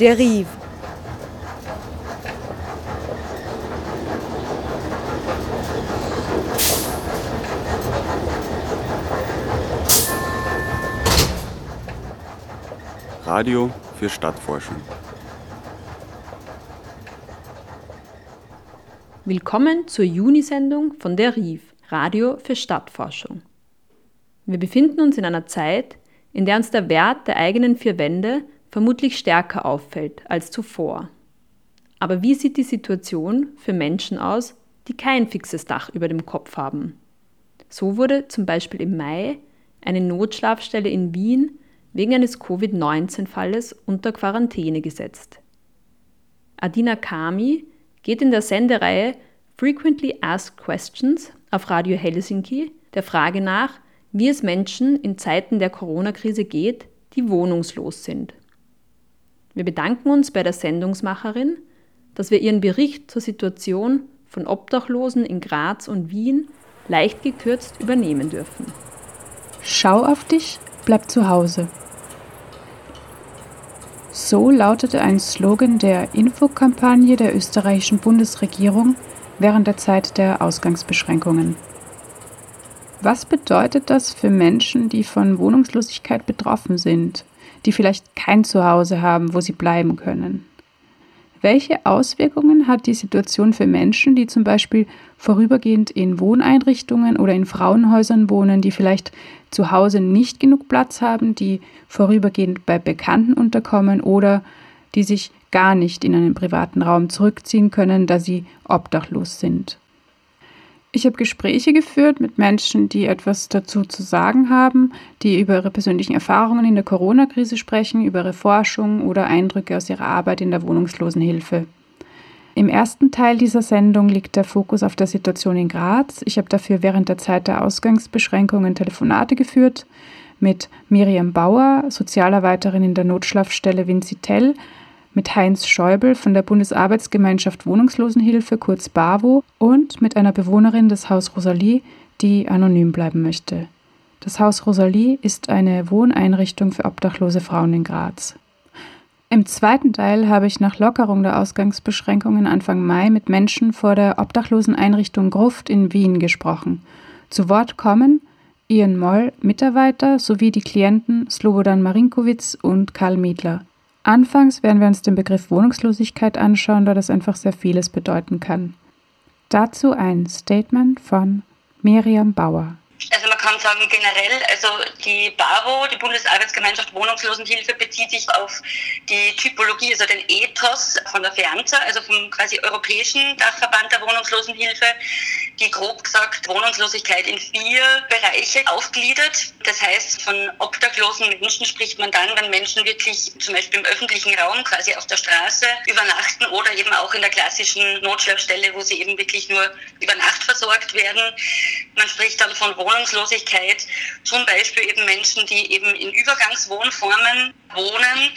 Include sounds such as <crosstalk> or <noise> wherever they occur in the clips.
Der Rief. Radio für Stadtforschung. Willkommen zur Junisendung von der RIF, Radio für Stadtforschung. Wir befinden uns in einer Zeit, in der uns der Wert der eigenen vier Wände vermutlich stärker auffällt als zuvor. Aber wie sieht die Situation für Menschen aus, die kein fixes Dach über dem Kopf haben? So wurde zum Beispiel im Mai eine Notschlafstelle in Wien wegen eines Covid-19-Falles unter Quarantäne gesetzt. Adina Kami geht in der Sendereihe Frequently Asked Questions auf Radio Helsinki der Frage nach, wie es Menschen in Zeiten der Corona-Krise geht, die wohnungslos sind. Wir bedanken uns bei der Sendungsmacherin, dass wir ihren Bericht zur Situation von Obdachlosen in Graz und Wien leicht gekürzt übernehmen dürfen. Schau auf dich, bleib zu Hause. So lautete ein Slogan der Infokampagne der österreichischen Bundesregierung während der Zeit der Ausgangsbeschränkungen. Was bedeutet das für Menschen, die von Wohnungslosigkeit betroffen sind, die vielleicht kein Zuhause haben, wo sie bleiben können? Welche Auswirkungen hat die Situation für Menschen, die zum Beispiel vorübergehend in Wohneinrichtungen oder in Frauenhäusern wohnen, die vielleicht zu Hause nicht genug Platz haben, die vorübergehend bei Bekannten unterkommen oder die sich gar nicht in einen privaten Raum zurückziehen können, da sie obdachlos sind? Ich habe Gespräche geführt mit Menschen, die etwas dazu zu sagen haben, die über ihre persönlichen Erfahrungen in der Corona-Krise sprechen, über ihre Forschung oder Eindrücke aus ihrer Arbeit in der Wohnungslosenhilfe. Im ersten Teil dieser Sendung liegt der Fokus auf der Situation in Graz. Ich habe dafür während der Zeit der Ausgangsbeschränkungen Telefonate geführt mit Miriam Bauer, Sozialarbeiterin in der Notschlafstelle Vinzitel, mit Heinz Schäubel von der Bundesarbeitsgemeinschaft Wohnungslosenhilfe, kurz BAWO, und mit einer Bewohnerin des Haus Rosalie, die anonym bleiben möchte. Das Haus Rosalie ist eine Wohneinrichtung für obdachlose Frauen in Graz. Im zweiten Teil habe ich nach Lockerung der Ausgangsbeschränkungen Anfang Mai mit Menschen vor der Obdachloseneinrichtung Gruft in Wien gesprochen. Zu Wort kommen Ian Moll, Mitarbeiter, sowie die Klienten Slobodan Marinkowitz und Karl Miedler. Anfangs werden wir uns den Begriff Wohnungslosigkeit anschauen, da das einfach sehr vieles bedeuten kann. Dazu ein Statement von Miriam Bauer. Sagen generell, also die BAWO, die Bundesarbeitsgemeinschaft Wohnungslosenhilfe, bezieht sich auf die Typologie, also den Ethos von der FEANZA, also vom quasi europäischen Dachverband der Wohnungslosenhilfe, die grob gesagt Wohnungslosigkeit in vier Bereiche aufgliedert. Das heißt, von obdachlosen Menschen spricht man dann, wenn Menschen wirklich zum Beispiel im öffentlichen Raum, quasi auf der Straße, übernachten oder eben auch in der klassischen Notschlafstelle, wo sie eben wirklich nur über Nacht versorgt werden. Man spricht dann von Wohnungslosigkeit, zum Beispiel eben Menschen, die eben in Übergangswohnformen wohnen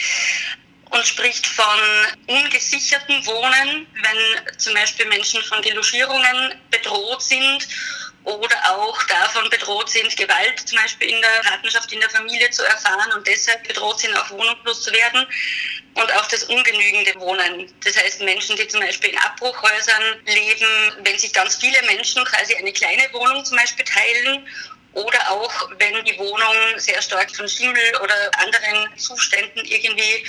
und spricht von ungesicherten Wohnen, wenn zum Beispiel Menschen von Delogierungen bedroht sind oder auch davon bedroht sind, Gewalt zum Beispiel in der Partnerschaft, in der Familie zu erfahren und deshalb bedroht sind, auch wohnungslos zu werden. Und auch das ungenügende Wohnen. Das heißt, Menschen, die zum Beispiel in Abbruchhäusern leben, wenn sich ganz viele Menschen quasi eine kleine Wohnung zum Beispiel teilen oder auch, wenn die Wohnung sehr stark von Schimmel oder anderen Zuständen irgendwie,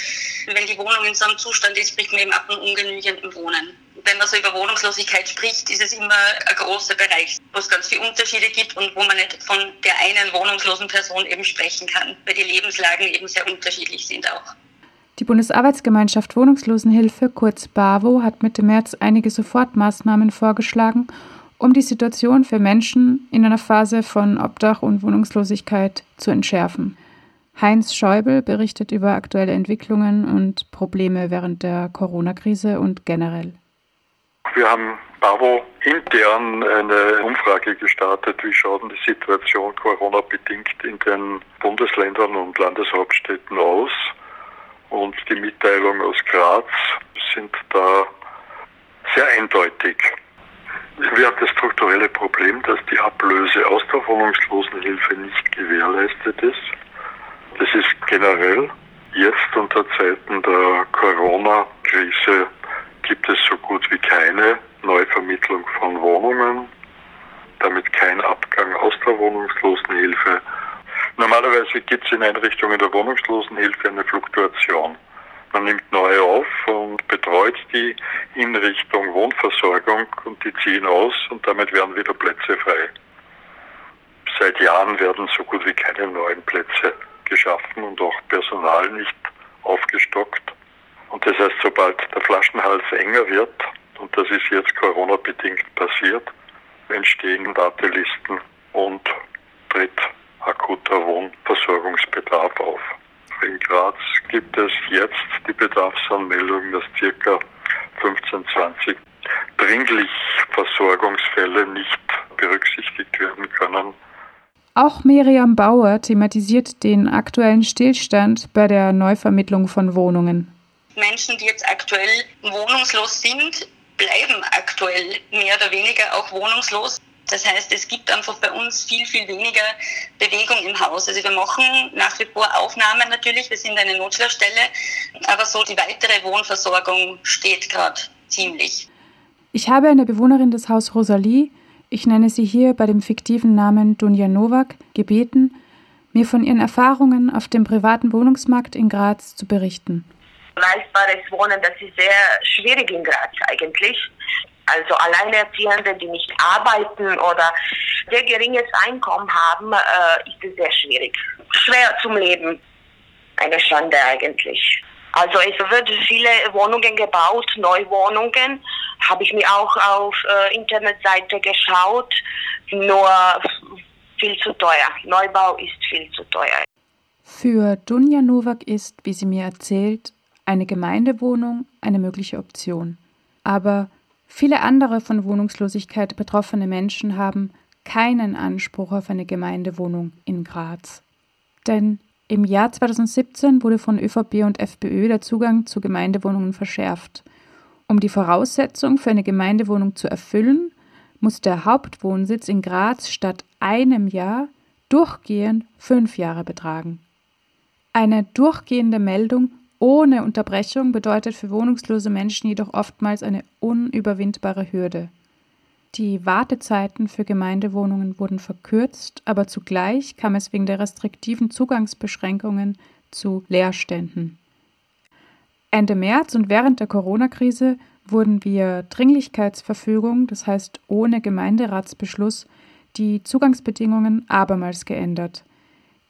wenn die Wohnung in so einem Zustand ist, spricht man eben ab von ungenügendem Wohnen. Wenn man so über Wohnungslosigkeit spricht, ist es immer ein großer Bereich, wo es ganz viele Unterschiede gibt und wo man nicht von der einen wohnungslosen Person eben sprechen kann, weil die Lebenslagen eben sehr unterschiedlich sind auch. Die Bundesarbeitsgemeinschaft Wohnungslosenhilfe, kurz BAWO, hat Mitte März einige Sofortmaßnahmen vorgeschlagen, um die Situation für Menschen in einer Phase von Obdach und Wohnungslosigkeit zu entschärfen. Heinz Schäubel berichtet über aktuelle Entwicklungen und Probleme während der Corona-Krise und generell. Wir haben BAVO intern eine Umfrage gestartet, wie schaut die Situation Corona-bedingt in den Bundesländern und Landeshauptstädten aus. Und die Mitteilungen aus Graz sind da sehr eindeutig. Wir haben das strukturelle Problem, dass die Ablöse aus der Wohnungslosenhilfe nicht gewährleistet ist. Das ist generell Jetzt unter Zeiten der Corona-Krise gibt es so gut wie keine Neuvermittlung von Wohnungen, damit kein Abgang aus der Wohnungslosenhilfe. Normalerweise gibt es in Einrichtungen der Wohnungslosenhilfe eine Fluktuation. Man nimmt neue auf und betreut die in Richtung Wohnversorgung und die ziehen aus und damit werden wieder Plätze frei. Seit Jahren werden so gut wie keine neuen Plätze geschaffen und auch Personal nicht aufgestockt. Und das heißt, sobald der Flaschenhals enger wird, und das ist jetzt Corona-bedingt passiert, entstehen Wartelisten und tritt akuter Wohnversorgungsbedarf auf. In Graz gibt es jetzt die Bedarfsanmeldung, dass circa 15, 20 dringlich Versorgungsfälle nicht berücksichtigt werden können. Auch Miriam Bauer thematisiert den aktuellen Stillstand bei der Neuvermittlung von Wohnungen. Menschen, die jetzt aktuell wohnungslos sind, bleiben aktuell mehr oder weniger auch wohnungslos. Das heißt, es gibt einfach bei uns viel, viel weniger Bewegung im Haus. Also wir machen nach wie vor Aufnahmen natürlich, wir sind eine Notfallstelle, aber so die weitere Wohnversorgung steht gerade ziemlich. Ich habe eine Bewohnerin des Haus Rosalie, ich nenne sie hier bei dem fiktiven Namen Dunja Nowak, gebeten, mir von ihren Erfahrungen auf dem privaten Wohnungsmarkt in Graz zu berichten. Leistbares Wohnen, das ist sehr schwierig in Graz eigentlich. Also Alleinerziehende, die nicht arbeiten oder sehr geringes Einkommen haben, äh, ist es sehr schwierig. Schwer zum Leben. Eine Schande eigentlich. Also es wird viele Wohnungen gebaut, Neuwohnungen. Habe ich mir auch auf äh, Internetseite geschaut. Nur viel zu teuer. Neubau ist viel zu teuer. Für Dunja Nowak ist, wie sie mir erzählt, eine Gemeindewohnung eine mögliche Option. Aber Viele andere von Wohnungslosigkeit betroffene Menschen haben keinen Anspruch auf eine Gemeindewohnung in Graz. Denn im Jahr 2017 wurde von ÖVP und FPÖ der Zugang zu Gemeindewohnungen verschärft. Um die Voraussetzung für eine Gemeindewohnung zu erfüllen, muss der Hauptwohnsitz in Graz statt einem Jahr durchgehend fünf Jahre betragen. Eine durchgehende Meldung ohne Unterbrechung bedeutet für wohnungslose Menschen jedoch oftmals eine unüberwindbare Hürde. Die Wartezeiten für Gemeindewohnungen wurden verkürzt, aber zugleich kam es wegen der restriktiven Zugangsbeschränkungen zu Leerständen. Ende März und während der Corona-Krise wurden via Dringlichkeitsverfügung, das heißt ohne Gemeinderatsbeschluss, die Zugangsbedingungen abermals geändert.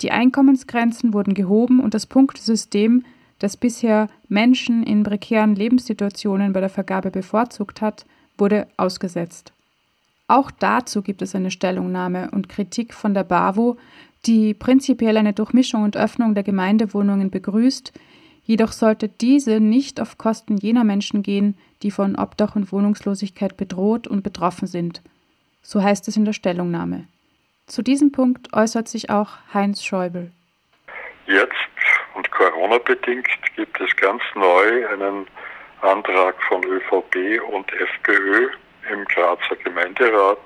Die Einkommensgrenzen wurden gehoben und das Punktesystem das bisher Menschen in prekären Lebenssituationen bei der Vergabe bevorzugt hat, wurde ausgesetzt. Auch dazu gibt es eine Stellungnahme und Kritik von der BAWO, die prinzipiell eine Durchmischung und Öffnung der Gemeindewohnungen begrüßt, jedoch sollte diese nicht auf Kosten jener Menschen gehen, die von Obdach und Wohnungslosigkeit bedroht und betroffen sind. So heißt es in der Stellungnahme. Zu diesem Punkt äußert sich auch Heinz Schäuble. Jetzt Corona-bedingt gibt es ganz neu einen Antrag von ÖVP und FPÖ im Grazer Gemeinderat,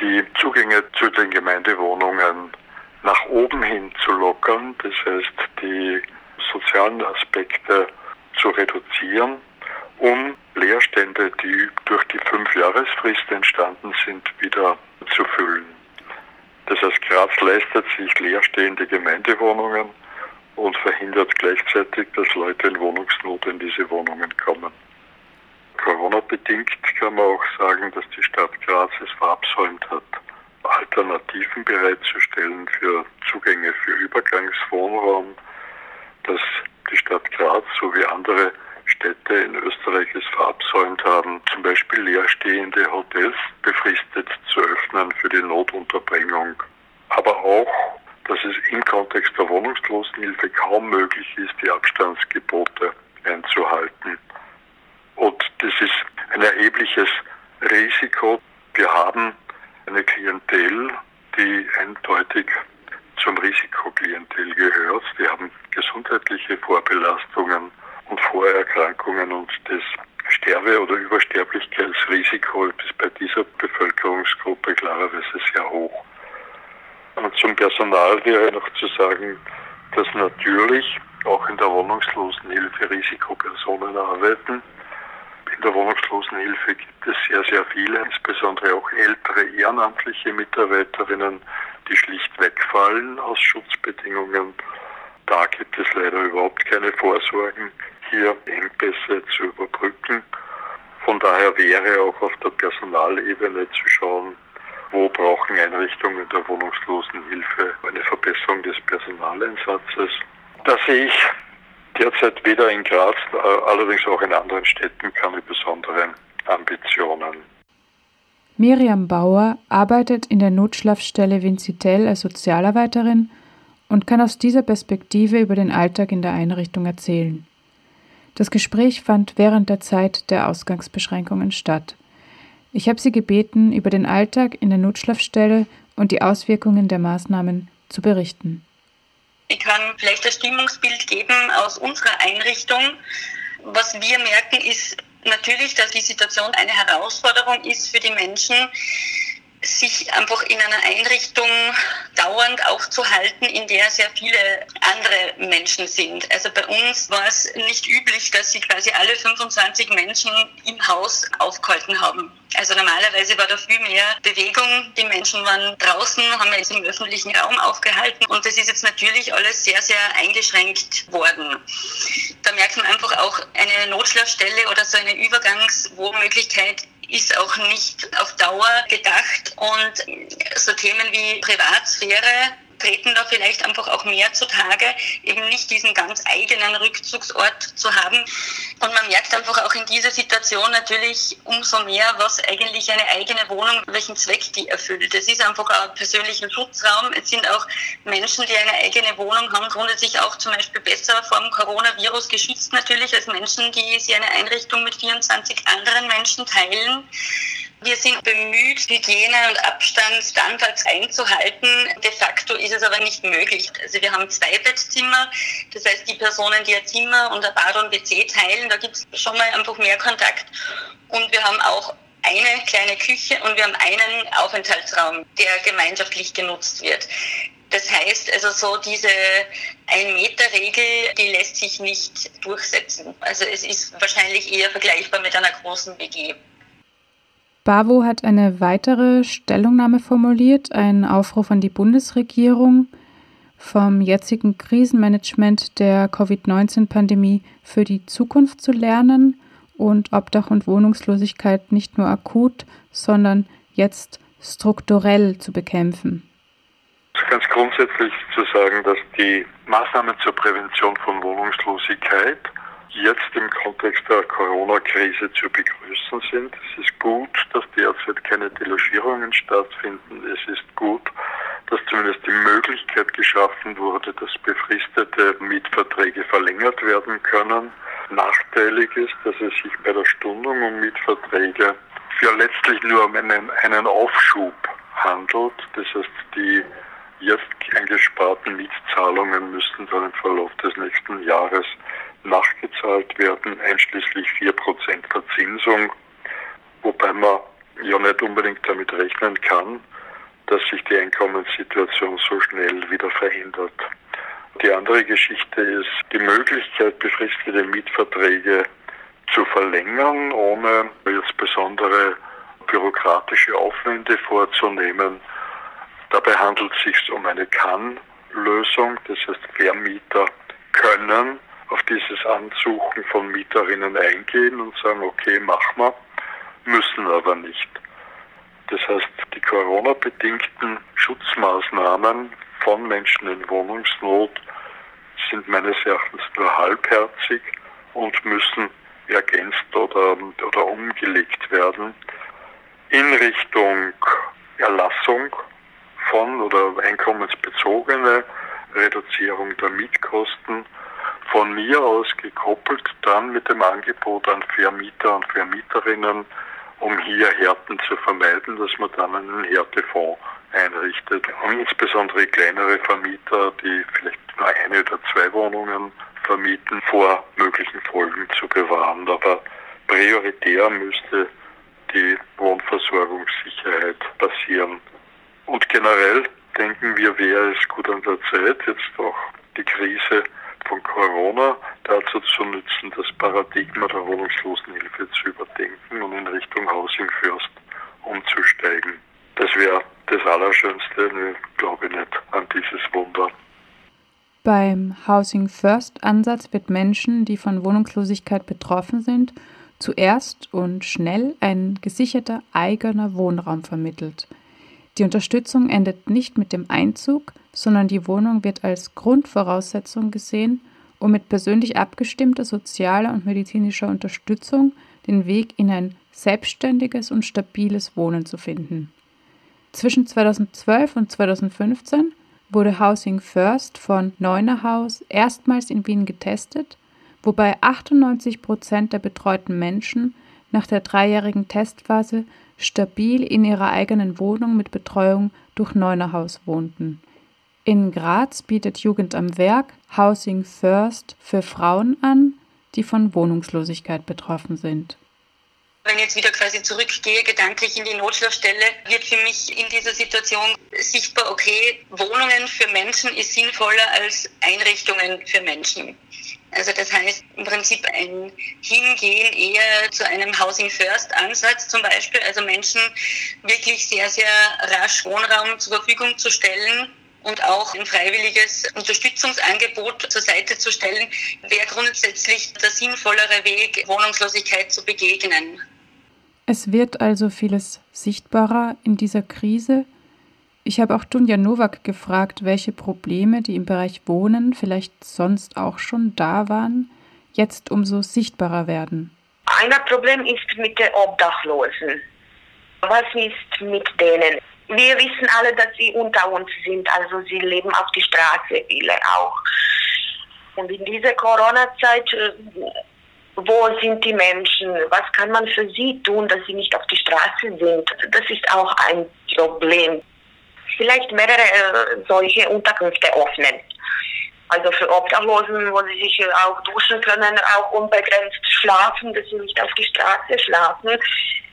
die Zugänge zu den Gemeindewohnungen nach oben hin zu lockern, das heißt die sozialen Aspekte zu reduzieren, um Leerstände, die durch die Fünfjahresfrist entstanden sind, wieder zu füllen. Das heißt, Graz leistet sich leerstehende Gemeindewohnungen und verhindert gleichzeitig, dass Leute in Wohnungsnot in diese Wohnungen kommen. Corona-bedingt kann man auch sagen, dass die Stadt Graz es verabsäumt hat, Alternativen bereitzustellen für Zugänge für Übergangswohnraum, dass die Stadt Graz sowie andere Städte in Österreich es verabsäumt haben, zum Beispiel leerstehende Hotels befristet zu öffnen für die Notunterbringung. Aber auch dass es im Kontext der Wohnungslosenhilfe kaum möglich ist, die Abstandsgebote einzuhalten. Und das ist ein erhebliches Risiko. Wir haben eine Klientel, die eindeutig zum Risikoklientel gehört. Die haben gesundheitliche Vorbelastungen und Vorerkrankungen und das Sterbe- oder Übersterblichkeitsrisiko ist bei dieser Bevölkerungsgruppe klarerweise sehr hoch. Zum Personal wäre noch zu sagen, dass natürlich auch in der Wohnungslosenhilfe Risikopersonen arbeiten. In der Wohnungslosenhilfe gibt es sehr, sehr viele, insbesondere auch ältere ehrenamtliche Mitarbeiterinnen, die schlicht wegfallen aus Schutzbedingungen. Da gibt es leider überhaupt keine Vorsorgen, hier Engpässe zu überbrücken. Von daher wäre auch auf der Personalebene zu schauen, wo brauchen Einrichtungen der Wohnungslosenhilfe eine Verbesserung des Personaleinsatzes. Da sehe ich derzeit weder in Graz, äh, allerdings auch in anderen Städten keine besonderen Ambitionen. Miriam Bauer arbeitet in der Notschlafstelle Vinzitel als Sozialarbeiterin und kann aus dieser Perspektive über den Alltag in der Einrichtung erzählen. Das Gespräch fand während der Zeit der Ausgangsbeschränkungen statt. Ich habe sie gebeten, über den Alltag in der Notschlafstelle und die Auswirkungen der Maßnahmen zu berichten. Ich kann vielleicht ein Stimmungsbild geben aus unserer Einrichtung. Was wir merken, ist natürlich, dass die Situation eine Herausforderung ist für die Menschen, sich einfach in einer Einrichtung dauernd aufzuhalten, in der sehr viele andere Menschen sind. Also bei uns war es nicht üblich, dass sich quasi alle 25 Menschen im Haus aufgehalten haben. Also normalerweise war da viel mehr Bewegung. Die Menschen waren draußen, haben jetzt im öffentlichen Raum aufgehalten und das ist jetzt natürlich alles sehr, sehr eingeschränkt worden. Da merkt man einfach auch eine Notschlafstelle oder so eine Übergangswohnmöglichkeit ist auch nicht auf Dauer gedacht. Und so Themen wie Privatsphäre treten da vielleicht einfach auch mehr zutage, eben nicht diesen ganz eigenen Rückzugsort zu haben. Und man merkt einfach auch in dieser Situation natürlich umso mehr, was eigentlich eine eigene Wohnung, welchen Zweck die erfüllt. Es ist einfach ein persönlicher Schutzraum. Es sind auch Menschen, die eine eigene Wohnung haben, grundsätzlich auch zum Beispiel besser vor dem Coronavirus geschützt natürlich als Menschen, die sie eine Einrichtung mit 24 anderen Menschen teilen. Wir sind bemüht, Hygiene- und Abstandsstandards einzuhalten. De facto ist es aber nicht möglich. Also wir haben zwei Bettzimmer. Das heißt, die Personen, die ein Zimmer und ein Bad und WC teilen, da gibt es schon mal einfach mehr Kontakt. Und wir haben auch eine kleine Küche und wir haben einen Aufenthaltsraum, der gemeinschaftlich genutzt wird. Das heißt also so diese Ein-Meter-Regel, die lässt sich nicht durchsetzen. Also es ist wahrscheinlich eher vergleichbar mit einer großen WG. BAWO hat eine weitere Stellungnahme formuliert, einen Aufruf an die Bundesregierung vom jetzigen Krisenmanagement der Covid-19-Pandemie für die Zukunft zu lernen und Obdach und Wohnungslosigkeit nicht nur akut, sondern jetzt strukturell zu bekämpfen. Ganz grundsätzlich zu sagen, dass die Maßnahmen zur Prävention von Wohnungslosigkeit jetzt im Kontext der Corona-Krise zu begrüßen sind. Es ist gut, dass derzeit keine Delogierungen stattfinden. Es ist gut, dass zumindest die Möglichkeit geschaffen wurde, dass befristete Mietverträge verlängert werden können. Nachteilig ist, dass es sich bei der Stundung um Mietverträge für letztlich nur um einen, einen Aufschub handelt. Das heißt, die jetzt eingesparten Mietzahlungen müssten dann im Verlauf des nächsten Jahres nachgezahlt werden, einschließlich 4% Verzinsung, wobei man ja nicht unbedingt damit rechnen kann, dass sich die Einkommenssituation so schnell wieder verändert. Die andere Geschichte ist die Möglichkeit, befristete Mietverträge zu verlängern, ohne jetzt besondere bürokratische Aufwände vorzunehmen. Dabei handelt es sich um eine Kann-Lösung, das heißt Vermieter können auf dieses Ansuchen von Mieterinnen eingehen und sagen, okay, machen wir, müssen aber nicht. Das heißt, die Corona-bedingten Schutzmaßnahmen von Menschen in Wohnungsnot sind meines Erachtens nur halbherzig und müssen ergänzt oder, oder umgelegt werden in Richtung Erlassung von oder einkommensbezogene Reduzierung der Mietkosten von mir aus gekoppelt dann mit dem Angebot an Vermieter und Vermieterinnen, um hier Härten zu vermeiden, dass man dann einen Härtefonds einrichtet. Und insbesondere kleinere Vermieter, die vielleicht nur eine oder zwei Wohnungen vermieten, vor möglichen Folgen zu bewahren. Aber prioritär müsste die Wohnversorgungssicherheit passieren. Und generell denken wir, wäre es gut an der Zeit, jetzt auch die Krise von Corona dazu zu nutzen, das Paradigma der Wohnungslosenhilfe zu überdenken und in Richtung Housing First umzusteigen. Das wäre das Allerschönste, ich glaube nicht an dieses Wunder. Beim Housing First Ansatz wird Menschen, die von Wohnungslosigkeit betroffen sind, zuerst und schnell ein gesicherter eigener Wohnraum vermittelt. Die Unterstützung endet nicht mit dem Einzug, sondern die Wohnung wird als Grundvoraussetzung gesehen, um mit persönlich abgestimmter sozialer und medizinischer Unterstützung den Weg in ein selbstständiges und stabiles Wohnen zu finden. Zwischen 2012 und 2015 wurde Housing First von Neunerhaus erstmals in Wien getestet, wobei 98 Prozent der betreuten Menschen nach der dreijährigen Testphase stabil in ihrer eigenen Wohnung mit Betreuung durch Neunerhaus wohnten. In Graz bietet Jugend am Werk Housing First für Frauen an, die von Wohnungslosigkeit betroffen sind. Wenn ich jetzt wieder quasi zurückgehe, gedanklich in die Notschlafstelle, wird für mich in dieser Situation sichtbar, okay, Wohnungen für Menschen ist sinnvoller als Einrichtungen für Menschen. Also das heißt im Prinzip ein Hingehen eher zu einem Housing First Ansatz zum Beispiel, also Menschen wirklich sehr, sehr rasch Wohnraum zur Verfügung zu stellen und auch ein freiwilliges Unterstützungsangebot zur Seite zu stellen, wäre grundsätzlich der sinnvollere Weg, Wohnungslosigkeit zu begegnen. Es wird also vieles sichtbarer in dieser Krise. Ich habe auch Dunja Nowak gefragt, welche Probleme, die im Bereich Wohnen vielleicht sonst auch schon da waren, jetzt umso sichtbarer werden. Ein Problem ist mit den Obdachlosen. Was ist mit denen? Wir wissen alle, dass sie unter uns sind, also sie leben auf die Straße, viele auch. Und in dieser Corona-Zeit äh, wo sind die Menschen, was kann man für sie tun, dass sie nicht auf die Straße sind. Das ist auch ein Problem. Vielleicht mehrere äh, solche Unterkünfte öffnen. Also für Obdachlosen, wo sie sich auch duschen können, auch unbegrenzt schlafen, dass sie nicht auf die Straße schlafen.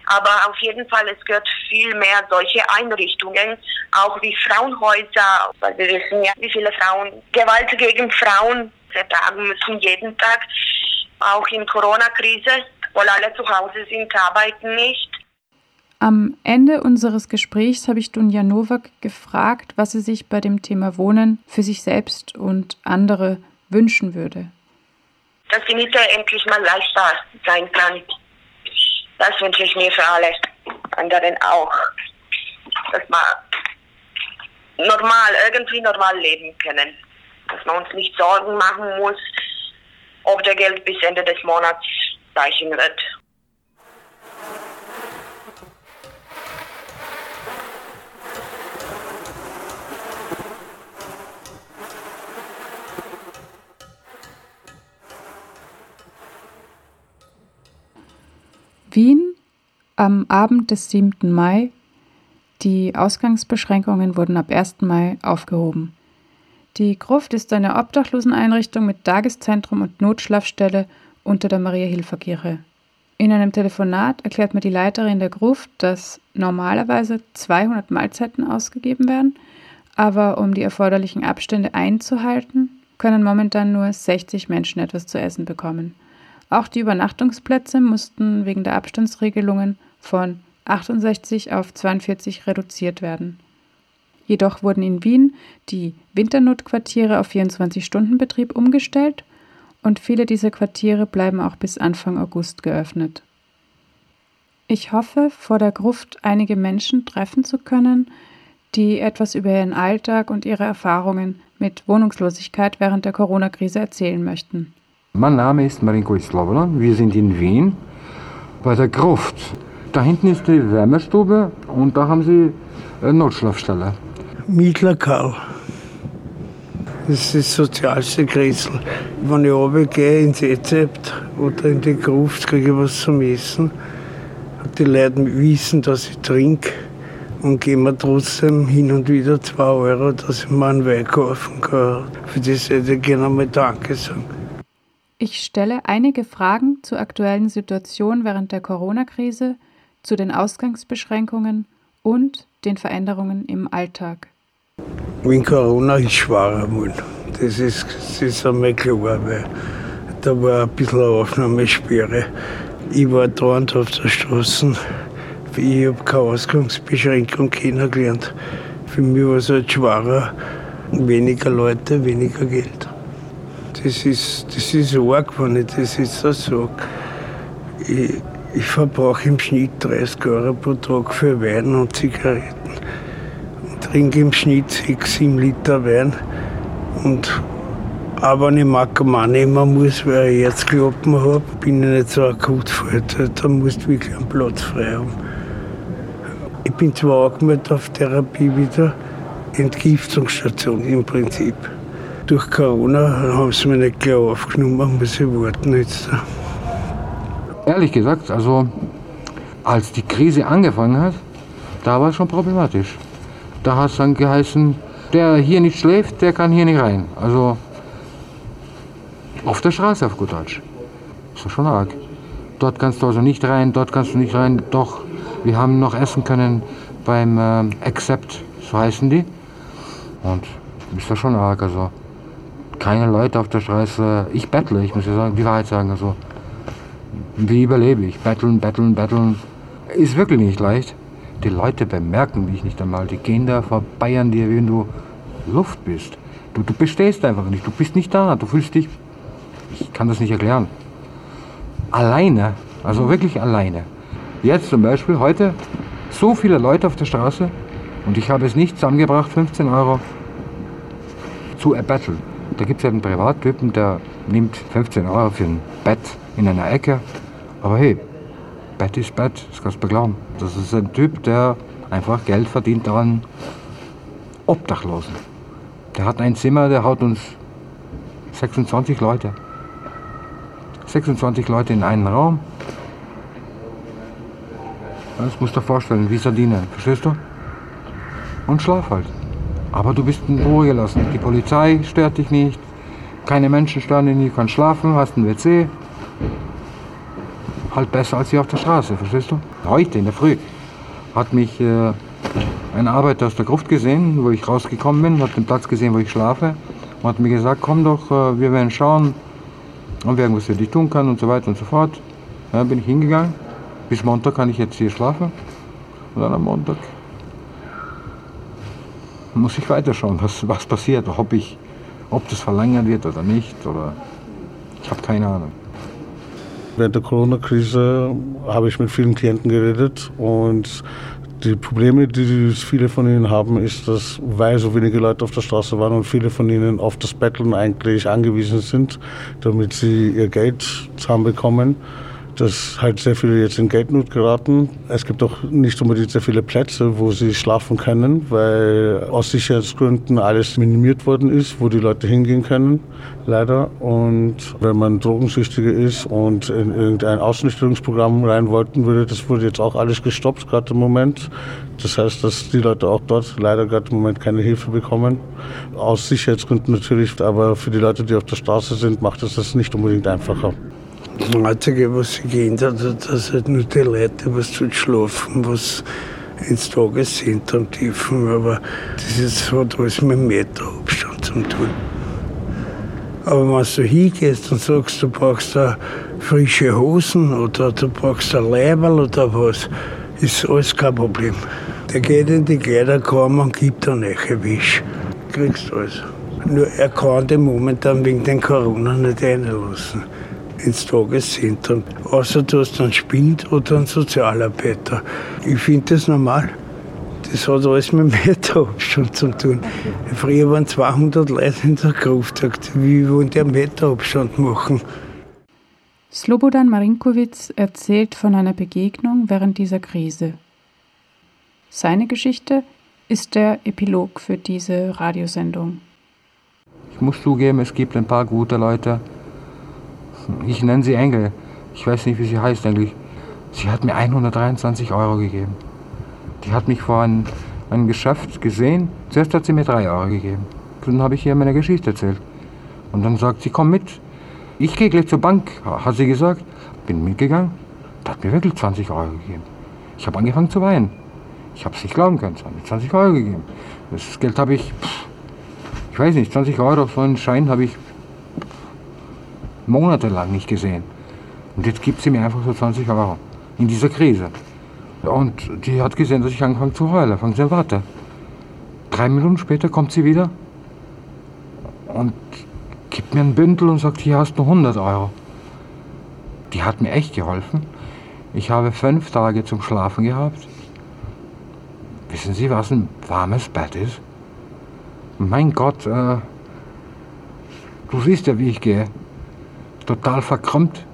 Aber auf jeden Fall, es gehört viel mehr solche Einrichtungen, auch wie Frauenhäuser, weil wir wissen ja, wie viele Frauen Gewalt gegen Frauen ertragen müssen jeden Tag auch in Corona-Krise, weil alle zu Hause sind, arbeiten nicht. Am Ende unseres Gesprächs habe ich Dunja Nowak gefragt, was sie sich bei dem Thema Wohnen für sich selbst und andere wünschen würde. Dass die Miete endlich mal leichter sein kann. Das wünsche ich mir für alle anderen auch. Dass wir normal, irgendwie normal leben können. Dass man uns nicht Sorgen machen muss, ob der Geld bis Ende des Monats reichen wird. Wien am Abend des 7. Mai. Die Ausgangsbeschränkungen wurden ab 1. Mai aufgehoben. Die Gruft ist eine Obdachloseneinrichtung mit Tageszentrum und Notschlafstelle unter der Maria-Hilfer-Kirche. In einem Telefonat erklärt mir die Leiterin der Gruft, dass normalerweise 200 Mahlzeiten ausgegeben werden, aber um die erforderlichen Abstände einzuhalten, können momentan nur 60 Menschen etwas zu essen bekommen. Auch die Übernachtungsplätze mussten wegen der Abstandsregelungen von 68 auf 42 reduziert werden. Jedoch wurden in Wien die Winternotquartiere auf 24-Stunden-Betrieb umgestellt und viele dieser Quartiere bleiben auch bis Anfang August geöffnet. Ich hoffe, vor der Gruft einige Menschen treffen zu können, die etwas über ihren Alltag und ihre Erfahrungen mit Wohnungslosigkeit während der Corona-Krise erzählen möchten. Mein Name ist Marinko Islovna. Wir sind in Wien bei der Gruft. Da hinten ist die Wärmestube und da haben sie eine Notschlafstelle. Mietler Karl. Das ist das sozialste Grätzl. Wenn ich runtergehe ins Rezept oder in die Gruft, kriege ich was zum Essen. Die Leute wissen, dass ich trinke und geben mir trotzdem hin und wieder zwei Euro, dass ich mir einen Wein kaufen kann. Für das hätte ich gerne mal Danke sagen. Ich stelle einige Fragen zur aktuellen Situation während der Corona-Krise, zu den Ausgangsbeschränkungen und den Veränderungen im Alltag. Wenn Corona ist schwerer geworden. Das ist, das ist einmal klar, weil da war ein bisschen eine Aufnahmesperre. Ich war dauernd auf der Straße. Ich habe keine Ausgangsbeschränkung kennengelernt. Für mich war es halt schwerer, weniger Leute, weniger Geld. Das ist, das ist arg, wenn ich das jetzt so sage. Ich, ich verbrauche im Schnitt 30 Euro pro Tag für Wein und Zigaretten. Und trinke im Schnitt 6, 7 Liter Wein. Und auch wenn ich Makamane nehmen muss, weil ich Herzklappen habe, bin ich nicht so akut fort. Da musst du wirklich einen Platz frei haben. Ich bin zwar angemeldet auf Therapie wieder, Entgiftungsstation im Prinzip. Durch Corona haben sie mich nicht gleich aufgenommen, muss ich warten jetzt. Ehrlich gesagt, also als die Krise angefangen hat, da war es schon problematisch. Da hat es dann geheißen, der hier nicht schläft, der kann hier nicht rein. Also auf der Straße auf gut Deutsch. Das ist schon arg. Dort kannst du also nicht rein, dort kannst du nicht rein. Doch, wir haben noch essen können beim äh, Accept, so heißen die. Und ist das schon arg. Also keine Leute auf der Straße. Ich bettle, ich muss ja sagen, die Wahrheit sagen. Also wie überlebe ich? Betteln, betteln, betteln. Ist wirklich nicht leicht. Die Leute bemerken dich nicht einmal. Die gehen da vorbei an dir, wenn du Luft bist. Du, du bestehst einfach nicht. Du bist nicht da. Du fühlst dich. Ich kann das nicht erklären. Alleine. Also wirklich alleine. Jetzt zum Beispiel heute so viele Leute auf der Straße und ich habe es nicht zusammengebracht, 15 Euro zu erbetteln. Da gibt es einen Privattypen, der nimmt 15 Euro für ein Bett in einer Ecke. Aber hey, Bett ist Bett, das kannst du glauben. Das ist ein Typ, der einfach Geld verdient an Obdachlosen. Der hat ein Zimmer, der haut uns 26 Leute. 26 Leute in einen Raum. Das musst du dir vorstellen, wie Sardinen, verstehst du? Und schlaf halt. Aber du bist in Ruhe gelassen. Die Polizei stört dich nicht. Keine Menschen stören dich. Du kannst schlafen, hast ein WC. Halt besser als hier auf der Straße, verstehst du? Heute in der Früh hat mich äh, ein Arbeiter aus der Gruft gesehen, wo ich rausgekommen bin, hat den Platz gesehen, wo ich schlafe und hat mir gesagt, komm doch, äh, wir werden schauen, ob wir irgendwas für dich tun kann und so weiter und so fort. Ja, bin ich hingegangen. Bis Montag kann ich jetzt hier schlafen. Und dann am Montag muss ich weiterschauen, was, was passiert, ob, ich, ob das verlängert wird oder nicht. Oder ich habe keine Ahnung. Während der Corona-Krise habe ich mit vielen Klienten geredet und die Probleme, die viele von ihnen haben, ist, dass, weil so wenige Leute auf der Straße waren und viele von ihnen auf das Betteln eigentlich angewiesen sind, damit sie ihr Geld zusammenbekommen, dass halt sehr viele jetzt in Geldnot geraten. Es gibt auch nicht unbedingt sehr viele Plätze, wo sie schlafen können, weil aus Sicherheitsgründen alles minimiert worden ist, wo die Leute hingehen können, leider. Und wenn man Drogensüchtige ist und in irgendein Ausnüchterungsprogramm rein wollten würde, das wurde jetzt auch alles gestoppt, gerade im Moment. Das heißt, dass die Leute auch dort leider gerade im Moment keine Hilfe bekommen. Aus Sicherheitsgründen natürlich, aber für die Leute, die auf der Straße sind, macht es das nicht unbedingt einfacher. Das Einzige, was sich geändert hat, dass halt nur die Leute was zu schlafen, was ins Tageszentrum dürfen. Aber das ist, hat alles mit einem Meter Abstand zu tun. Aber wenn du hingehst und sagst, du brauchst da frische Hosen oder du brauchst ein Leiberl oder was, ist alles kein Problem. Der geht in die Kleiderkammer und gibt dann einen Wisch. Kriegst alles. Nur er kann den momentan wegen den Corona nicht reinlassen ins Tageszentrum. Außer du hast einen Spind oder einen Sozialarbeiter. Ich finde das normal. Das hat alles mit Meterabstand <laughs> zu tun. Früher waren 200 Leute in der Gruft. Wie wollen die einen Meterabstand machen? Slobodan Marinkowitz erzählt von einer Begegnung während dieser Krise. Seine Geschichte ist der Epilog für diese Radiosendung. Ich muss zugeben, es gibt ein paar gute Leute, ich nenne sie Engel. Ich weiß nicht, wie sie heißt eigentlich. Sie hat mir 123 Euro gegeben. Die hat mich vor ein, ein Geschäft gesehen. Zuerst hat sie mir 3 Euro gegeben. Dann habe ich ihr meine Geschichte erzählt. Und dann sagt sie, komm mit. Ich gehe gleich zur Bank, hat sie gesagt. Bin mitgegangen. Die hat mir wirklich 20 Euro gegeben. Ich habe angefangen zu weinen. Ich habe es nicht glauben können. Sie hat mir 20 Euro gegeben. Das Geld habe ich pff, Ich weiß nicht, 20 Euro auf so einen Schein habe ich monatelang nicht gesehen. Und jetzt gibt sie mir einfach so 20 Euro in dieser Krise. Und die hat gesehen, dass ich anfange zu heulen. Fangen sie warte. Drei Minuten später kommt sie wieder und gibt mir ein Bündel und sagt, hier hast du 100 Euro. Die hat mir echt geholfen. Ich habe fünf Tage zum Schlafen gehabt. Wissen Sie, was ein warmes Bett ist? Mein Gott, äh, du siehst ja, wie ich gehe. Total verkrümmt.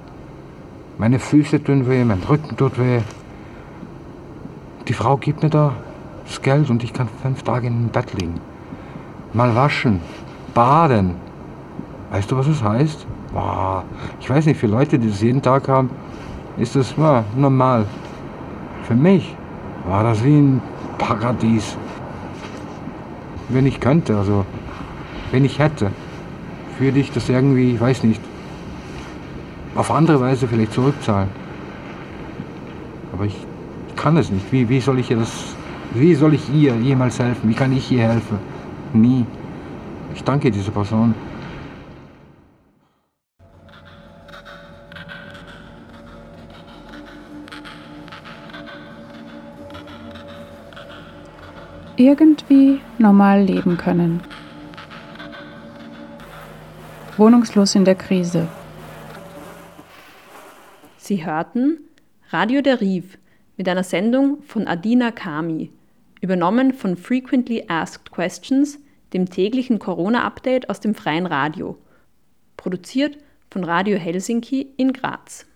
Meine Füße tun weh, mein Rücken tut weh. Die Frau gibt mir da das Geld und ich kann fünf Tage im Bett liegen. Mal waschen, baden. Weißt du, was das heißt? Boah, ich weiß nicht, für Leute, die das jeden Tag haben, ist das ja, normal. Für mich war das wie ein Paradies. Wenn ich könnte, also wenn ich hätte, würde ich das irgendwie, ich weiß nicht, auf andere Weise vielleicht zurückzahlen. Aber ich kann es nicht. Wie, wie soll ich ihr das, wie soll ich ihr jemals helfen? Wie kann ich ihr helfen? Nie. Ich danke dieser Person. Irgendwie normal leben können. Wohnungslos in der Krise. Sie hörten Radio der Rief mit einer Sendung von Adina Kami, übernommen von Frequently Asked Questions, dem täglichen Corona-Update aus dem freien Radio, produziert von Radio Helsinki in Graz.